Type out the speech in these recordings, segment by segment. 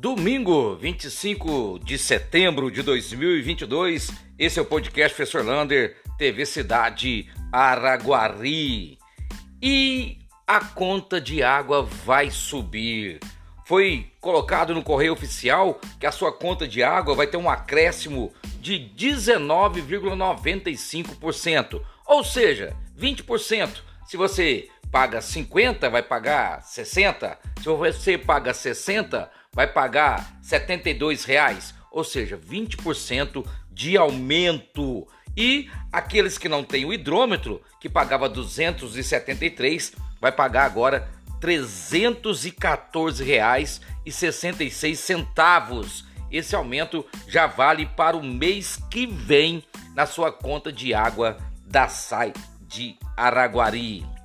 Domingo, 25 de setembro de 2022, esse é o podcast Professor Lander, TV Cidade Araguari. E a conta de água vai subir. Foi colocado no correio oficial que a sua conta de água vai ter um acréscimo de 19,95%, ou seja, 20%. Se você paga 50, vai pagar 60. Se você paga 60, vai pagar 72 reais, ou seja, 20% de aumento. E aqueles que não têm o hidrômetro, que pagava 273, vai pagar agora 314 reais e 66 centavos. Esse aumento já vale para o mês que vem na sua conta de água da SAI de Araguari.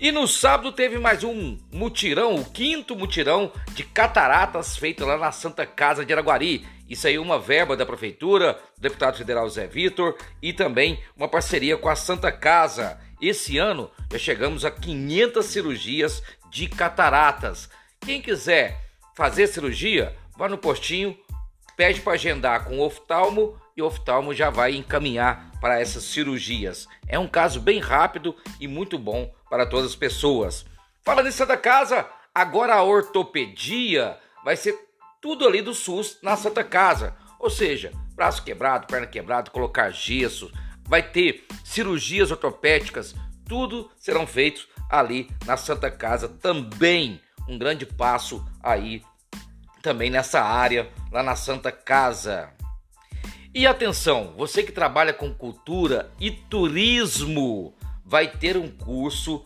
E no sábado teve mais um mutirão, o quinto mutirão de cataratas feito lá na Santa Casa de Araguari. Isso aí uma verba da prefeitura, do deputado federal Zé Vitor e também uma parceria com a Santa Casa. Esse ano já chegamos a 500 cirurgias de cataratas. Quem quiser fazer cirurgia, vá no postinho, pede para agendar com o oftalmo e o oftalmo já vai encaminhar para essas cirurgias. É um caso bem rápido e muito bom para todas as pessoas. Fala de Santa Casa, agora a ortopedia vai ser tudo ali do SUS na Santa Casa. Ou seja, braço quebrado, perna quebrada, colocar gesso, vai ter cirurgias ortopédicas, tudo serão feitos ali na Santa Casa também. Um grande passo aí também nessa área lá na Santa Casa. E atenção, você que trabalha com cultura e turismo, vai ter um curso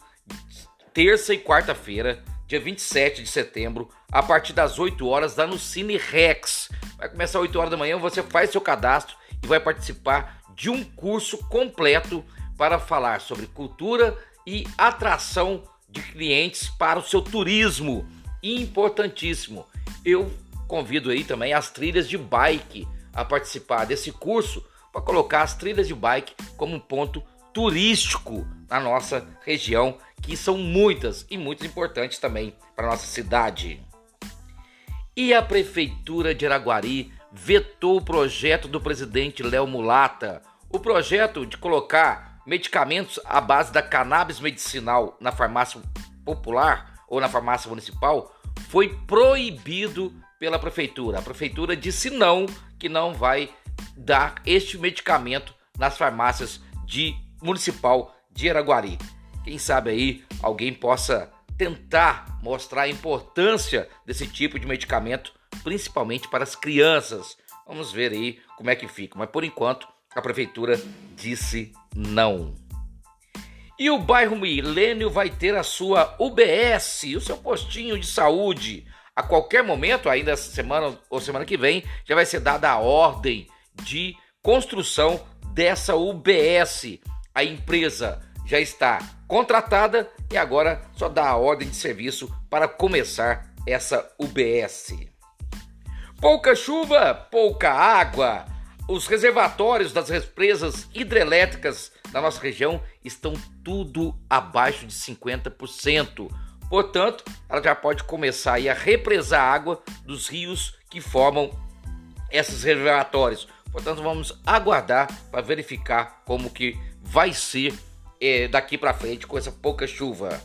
terça e quarta-feira, dia 27 de setembro, a partir das 8 horas da no Cine Rex. Vai começar às 8 horas da manhã, você faz seu cadastro e vai participar de um curso completo para falar sobre cultura e atração de clientes para o seu turismo. Importantíssimo eu convido aí também as trilhas de bike a participar desse curso para colocar as trilhas de bike como um ponto turístico na nossa região, que são muitas e muito importantes também para nossa cidade. E a prefeitura de Araguari vetou o projeto do presidente Léo Mulata, o projeto de colocar medicamentos à base da cannabis medicinal na farmácia popular ou na farmácia municipal foi proibido pela prefeitura. A prefeitura disse não, que não vai dar este medicamento nas farmácias de municipal de Araguari. Quem sabe aí alguém possa tentar mostrar a importância desse tipo de medicamento, principalmente para as crianças. Vamos ver aí como é que fica, mas por enquanto a prefeitura disse não. E o bairro Milênio vai ter a sua UBS, o seu postinho de saúde. A qualquer momento, ainda essa semana ou semana que vem, já vai ser dada a ordem de construção dessa UBS. A empresa já está contratada e agora só dá a ordem de serviço para começar essa UBS. Pouca chuva, pouca água. Os reservatórios das represas hidrelétricas da nossa região estão tudo abaixo de 50%. Portanto, ela já pode começar a represar água dos rios que formam esses reservatórios. Portanto, vamos aguardar para verificar como que vai ser é, daqui para frente com essa pouca chuva.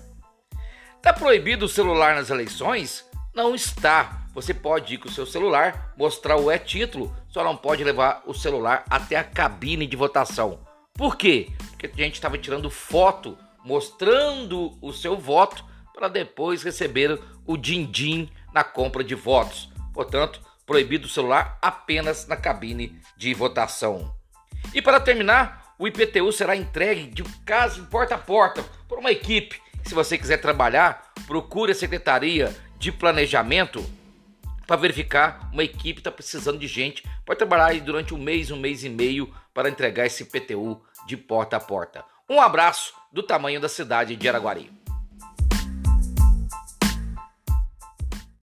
Está proibido o celular nas eleições? Não está. Você pode ir com o seu celular, mostrar o e-título, só não pode levar o celular até a cabine de votação. Por quê? Porque a gente estava tirando foto mostrando o seu voto para depois receber o din-din na compra de votos. Portanto, proibido o celular apenas na cabine de votação. E para terminar, o IPTU será entregue de casa em porta a porta por uma equipe. Se você quiser trabalhar, procure a Secretaria de Planejamento para verificar. Uma equipe está precisando de gente. Pode trabalhar aí durante um mês, um mês e meio para entregar esse IPTU de porta a porta. Um abraço do tamanho da cidade de Araguari.